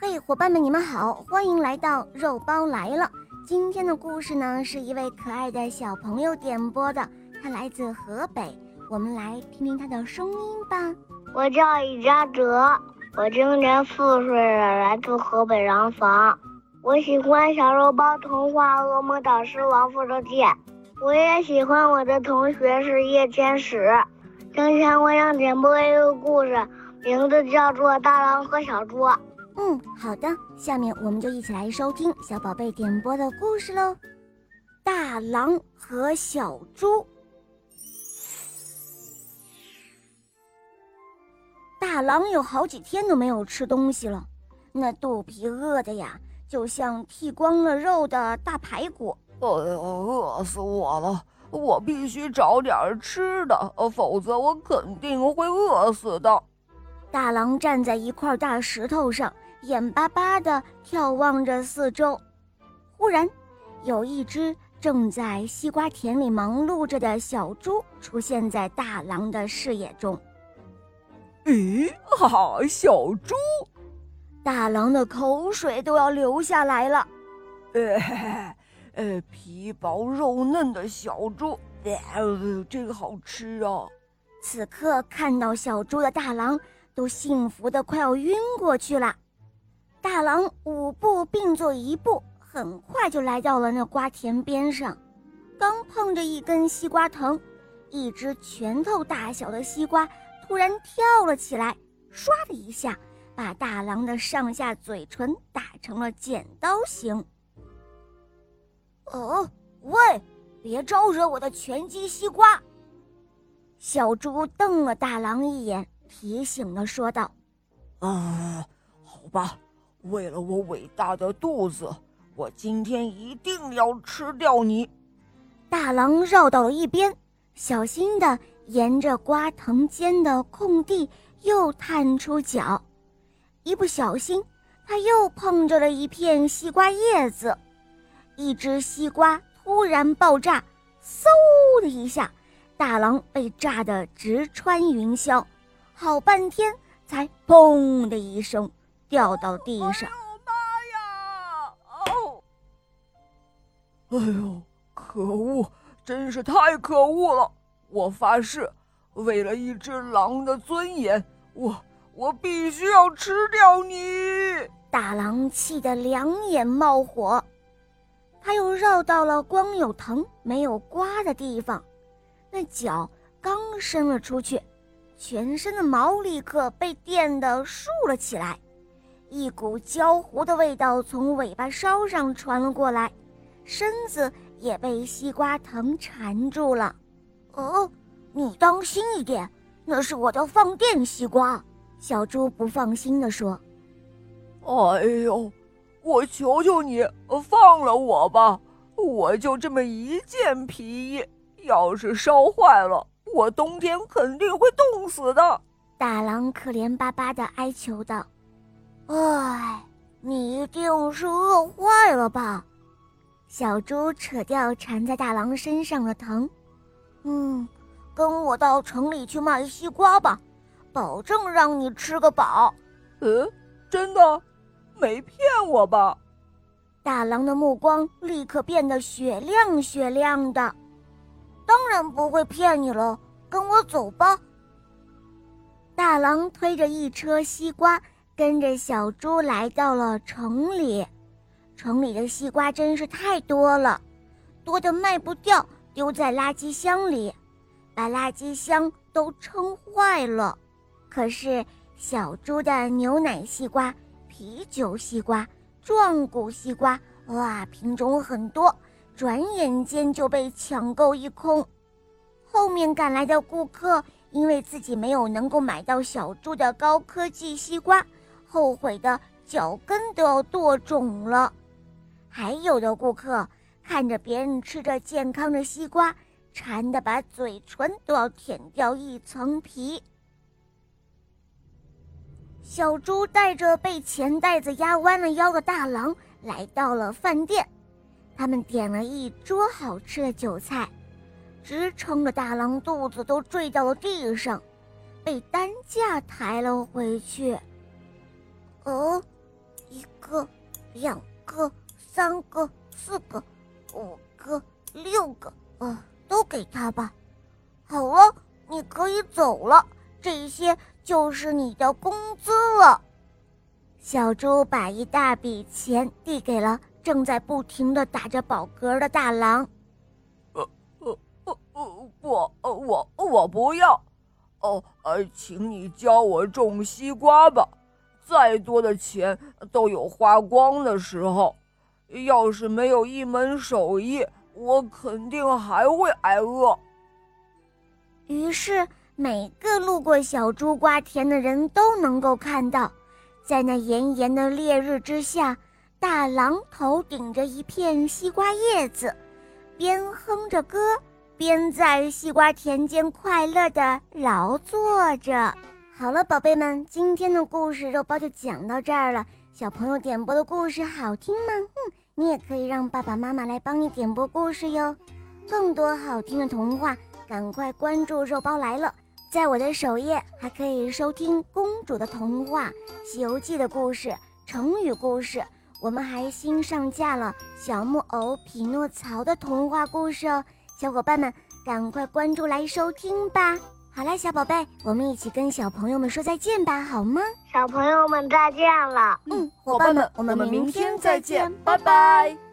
嘿，伙伴们，你们好，欢迎来到肉包来了。今天的故事呢，是一位可爱的小朋友点播的，他来自河北，我们来听听他的声音吧。我叫李佳哲，我今年四岁了，来自河北廊坊。我喜欢小肉包童话《恶魔导师王复仇记》，我也喜欢我的同学是叶天使。今天我想点播一个故事，名字叫做《大狼和小猪》。嗯，好的，下面我们就一起来收听小宝贝点播的故事喽。大狼和小猪。大狼有好几天都没有吃东西了，那肚皮饿的呀，就像剃光了肉的大排骨。哎呦，饿死我了！我必须找点吃的，否则我肯定会饿死的。大狼站在一块大石头上。眼巴巴地眺望着四周，忽然，有一只正在西瓜田里忙碌着的小猪出现在大狼的视野中。咦，哈，小猪！大狼的口水都要流下来了。呃，呃，皮薄肉嫩的小猪，呃，这个好吃啊！此刻看到小猪的大狼都幸福的快要晕过去了。大狼五步并作一步，很快就来到了那瓜田边上。刚碰着一根西瓜藤，一只拳头大小的西瓜突然跳了起来，唰的一下，把大狼的上下嘴唇打成了剪刀形。哦，喂，别招惹我的拳击西瓜！小猪瞪了大狼一眼，提醒的说道：“啊，好吧。”为了我伟大的肚子，我今天一定要吃掉你！大狼绕到了一边，小心地沿着瓜藤间的空地又探出脚，一不小心，他又碰着了一片西瓜叶子，一只西瓜突然爆炸，嗖的一下，大狼被炸得直穿云霄，好半天才砰的一声。掉到地上！妈呀！哦！哎呦，可恶，真是太可恶了！我发誓，为了一只狼的尊严，我我必须要吃掉你！大狼气得两眼冒火，他又绕到了光有藤没有瓜的地方，那脚刚伸了出去，全身的毛立刻被电得竖了起来。一股焦糊的味道从尾巴梢上传了过来，身子也被西瓜藤缠住了。哦，你当心一点，那是我的放电西瓜。小猪不放心地说：“哎呦，我求求你放了我吧！我就这么一件皮衣，要是烧坏了，我冬天肯定会冻死的。”大狼可怜巴巴地哀求道。哎，你一定是饿坏了吧？小猪扯掉缠在大狼身上的藤，嗯，跟我到城里去卖西瓜吧，保证让你吃个饱。呃，真的？没骗我吧？大狼的目光立刻变得雪亮雪亮的。当然不会骗你了，跟我走吧。大狼推着一车西瓜。跟着小猪来到了城里，城里的西瓜真是太多了，多的卖不掉，丢在垃圾箱里，把垃圾箱都撑坏了。可是小猪的牛奶西瓜、啤酒西瓜、壮骨西瓜，哇，品种很多，转眼间就被抢购一空。后面赶来的顾客，因为自己没有能够买到小猪的高科技西瓜。后悔的脚跟都要剁肿了，还有的顾客看着别人吃着健康的西瓜，馋得把嘴唇都要舔掉一层皮。小猪带着被钱袋子压弯了腰的大狼来到了饭店，他们点了一桌好吃的酒菜，直撑着大狼肚子都坠到了地上，被担架抬了回去。哦，一个，两个，三个，四个，五个，六个，呃，都给他吧。好了，你可以走了，这些就是你的工资了。小猪把一大笔钱递给了正在不停的打着饱嗝的大狼。呃呃呃呃，不，我我不要。哦，呃，请你教我种西瓜吧。再多的钱都有花光的时候，要是没有一门手艺，我肯定还会挨饿。于是，每个路过小猪瓜田的人都能够看到，在那炎炎的烈日之下，大狼头顶着一片西瓜叶子，边哼着歌，边在西瓜田间快乐地劳作着。好了，宝贝们，今天的故事肉包就讲到这儿了。小朋友点播的故事好听吗？嗯，你也可以让爸爸妈妈来帮你点播故事哟。更多好听的童话，赶快关注肉包来了。在我的首页还可以收听公主的童话、西游记的故事、成语故事。我们还新上架了小木偶匹诺曹的童话故事哦，小伙伴们赶快关注来收听吧。好了，小宝贝，我们一起跟小朋友们说再见吧，好吗？小朋友们再见了。嗯，伙伴们，我们明明天再再见，拜拜。